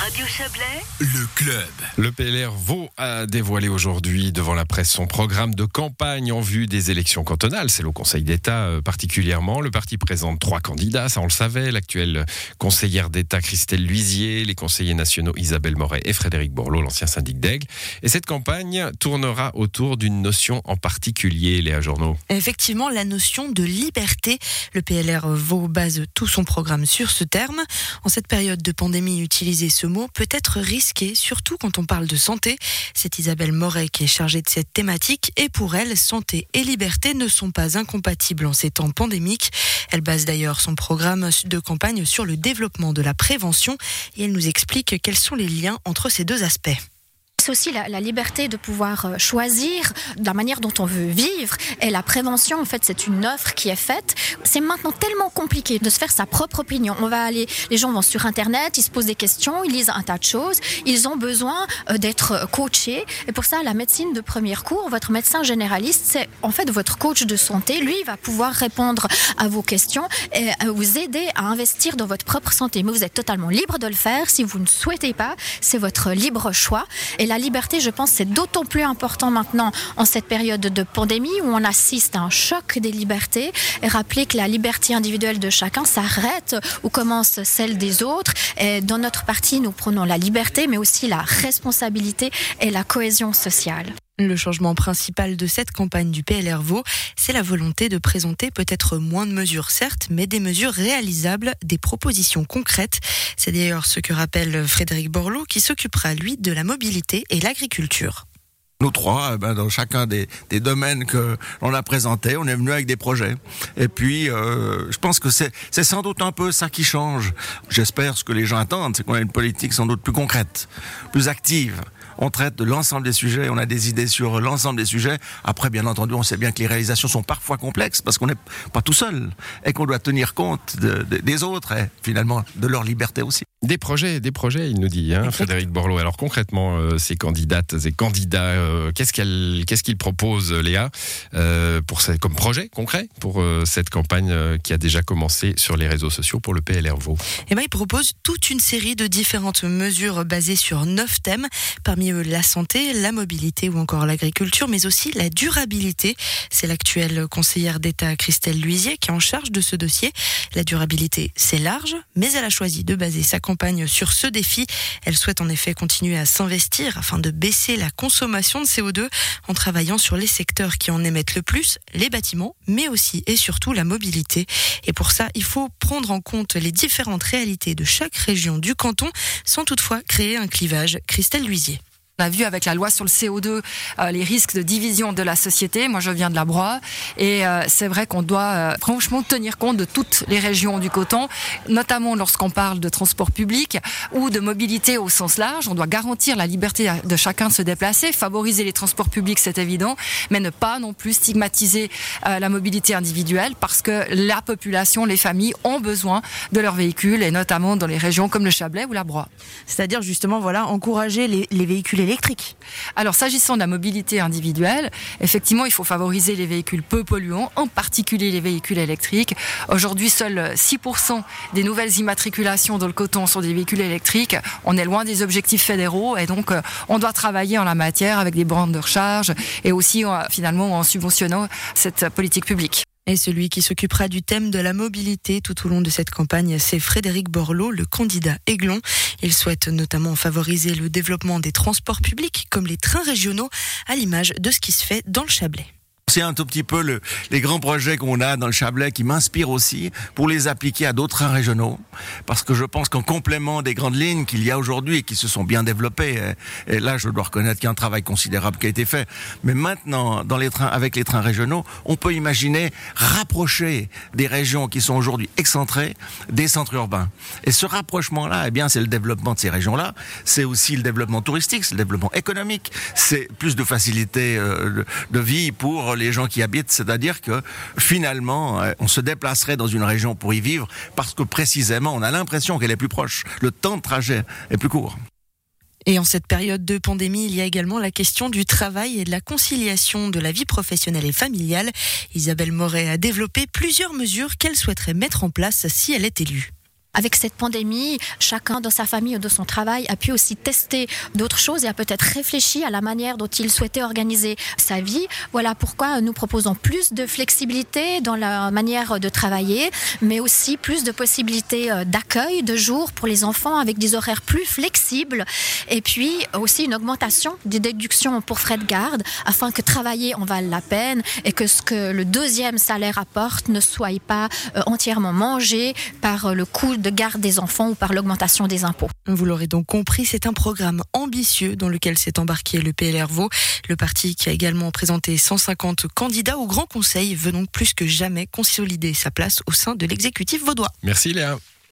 Radio Chablais, Le club. Le PLR Vaud a dévoilé aujourd'hui devant la presse son programme de campagne en vue des élections cantonales. C'est le Conseil d'État euh, particulièrement. Le parti présente trois candidats, ça on le savait. L'actuelle conseillère d'État Christelle Luisier, les conseillers nationaux Isabelle Moret et Frédéric Borloo, l'ancien syndic d'Aigle. Et cette campagne tournera autour d'une notion en particulier, Léa Journaux. Effectivement, la notion de liberté. Le PLR Vaud base tout son programme sur ce terme. En cette période de pandémie, utiliser ce mot peut être risqué, surtout quand on parle de santé. C'est Isabelle Moret qui est chargée de cette thématique et pour elle, santé et liberté ne sont pas incompatibles en ces temps pandémiques. Elle base d'ailleurs son programme de campagne sur le développement de la prévention et elle nous explique quels sont les liens entre ces deux aspects. C'est aussi la, liberté de pouvoir euh, choisir la manière dont on veut vivre. Et la prévention, en fait, c'est une offre qui est faite. C'est maintenant tellement compliqué de se faire sa propre opinion. On va aller, les gens vont sur Internet, ils se posent des questions, ils lisent un tas de choses. Ils ont besoin euh, d'être coachés. Et pour ça, la médecine de premier cours, votre médecin généraliste, c'est en fait votre coach de santé. Lui, il va pouvoir répondre à vos questions et vous aider à investir dans votre propre santé. Mais vous êtes totalement libre de le faire. Si vous ne souhaitez pas, c'est votre libre choix. La liberté, je pense, c'est d'autant plus important maintenant en cette période de pandémie où on assiste à un choc des libertés. Et rappeler que la liberté individuelle de chacun s'arrête où commence celle des autres. Et dans notre parti, nous prenons la liberté, mais aussi la responsabilité et la cohésion sociale. Le changement principal de cette campagne du PLR Vaud, c'est la volonté de présenter peut-être moins de mesures, certes, mais des mesures réalisables, des propositions concrètes. C'est d'ailleurs ce que rappelle Frédéric Borloo, qui s'occupera, lui, de la mobilité et l'agriculture. Nous trois, ben, dans chacun des, des domaines que l'on a présentés, on est venu avec des projets. Et puis, euh, je pense que c'est sans doute un peu ça qui change. J'espère ce que les gens attendent, c'est qu'on a une politique sans doute plus concrète, plus active on traite de l'ensemble des sujets, on a des idées sur l'ensemble des sujets. Après, bien entendu, on sait bien que les réalisations sont parfois complexes parce qu'on n'est pas tout seul et qu'on doit tenir compte de, de, des autres et finalement de leur liberté aussi. Des projets, des projets, il nous dit, hein, Frédéric Borloo. Alors concrètement, euh, ces candidates et candidats, euh, qu'est-ce qu'elles, qu'est-ce qu'ils proposent, Léa, euh, pour cette, comme projet concret pour cette campagne qui a déjà commencé sur les réseaux sociaux pour le PLR Vaud Eh ben, ils proposent toute une série de différentes mesures basées sur neuf thèmes, parmi eux la santé, la mobilité ou encore l'agriculture, mais aussi la durabilité. C'est l'actuelle conseillère d'État Christelle Luisier qui est en charge de ce dossier. La durabilité, c'est large, mais elle a choisi de baser sa campagne sur ce défi. Elle souhaite en effet continuer à s'investir afin de baisser la consommation de CO2 en travaillant sur les secteurs qui en émettent le plus, les bâtiments, mais aussi et surtout la mobilité. Et pour ça, il faut prendre en compte les différentes réalités de chaque région du canton sans toutefois créer un clivage. Christelle Luisier. On a vu avec la loi sur le CO2 euh, les risques de division de la société. Moi, je viens de la Broye et euh, c'est vrai qu'on doit euh, franchement tenir compte de toutes les régions du coton, notamment lorsqu'on parle de transport public ou de mobilité au sens large. On doit garantir la liberté de chacun de se déplacer, favoriser les transports publics, c'est évident, mais ne pas non plus stigmatiser la mobilité individuelle parce que la population, les familles ont besoin de leurs véhicules et notamment dans les régions comme le Chablais ou la Broye. C'est-à-dire justement, voilà, encourager les véhicules électriques Alors, s'agissant de la mobilité individuelle, effectivement, il faut favoriser les véhicules peu polluants, en particulier les véhicules électriques. Aujourd'hui, seuls 6% des nouvelles immatriculations dans le coton sont des véhicules électriques. On est loin des objectifs fédéraux et donc on doit travailler en la matière avec des bandes de recharge et aussi finalement en subventionnant cette politique publique. Et celui qui s'occupera du thème de la mobilité tout au long de cette campagne, c'est Frédéric Borloo, le candidat Aiglon. Il souhaite notamment favoriser le développement des transports publics comme les trains régionaux, à l'image de ce qui se fait dans le Chablais. C'est un tout petit peu le, les grands projets qu'on a dans le Chablais qui m'inspirent aussi pour les appliquer à d'autres trains régionaux. Parce que je pense qu'en complément des grandes lignes qu'il y a aujourd'hui et qui se sont bien développées, et, là je dois reconnaître qu'il y a un travail considérable qui a été fait, mais maintenant dans les trains, avec les trains régionaux, on peut imaginer rapprocher des régions qui sont aujourd'hui excentrées des centres urbains. Et ce rapprochement-là, eh bien c'est le développement de ces régions-là, c'est aussi le développement touristique, c'est le développement économique, c'est plus de facilité euh, de, vie pour les gens qui habitent, c'est-à-dire que finalement, on se déplacerait dans une région pour y vivre parce que précisément, on a l'impression qu'elle est plus proche. Le temps de trajet est plus court. Et en cette période de pandémie, il y a également la question du travail et de la conciliation de la vie professionnelle et familiale. Isabelle Moret a développé plusieurs mesures qu'elle souhaiterait mettre en place si elle est élue. Avec cette pandémie, chacun dans sa famille ou de son travail a pu aussi tester d'autres choses et a peut-être réfléchi à la manière dont il souhaitait organiser sa vie. Voilà pourquoi nous proposons plus de flexibilité dans la manière de travailler, mais aussi plus de possibilités euh, d'accueil de jour pour les enfants avec des horaires plus flexibles et puis aussi une augmentation des déductions pour frais de garde afin que travailler en vale la peine et que ce que le deuxième salaire apporte ne soit pas euh, entièrement mangé par euh, le coût de garde des enfants ou par l'augmentation des impôts. Vous l'aurez donc compris, c'est un programme ambitieux dans lequel s'est embarqué le PLR Vaux. Le parti qui a également présenté 150 candidats au Grand Conseil veut donc plus que jamais consolider sa place au sein de l'exécutif vaudois. Merci Léa.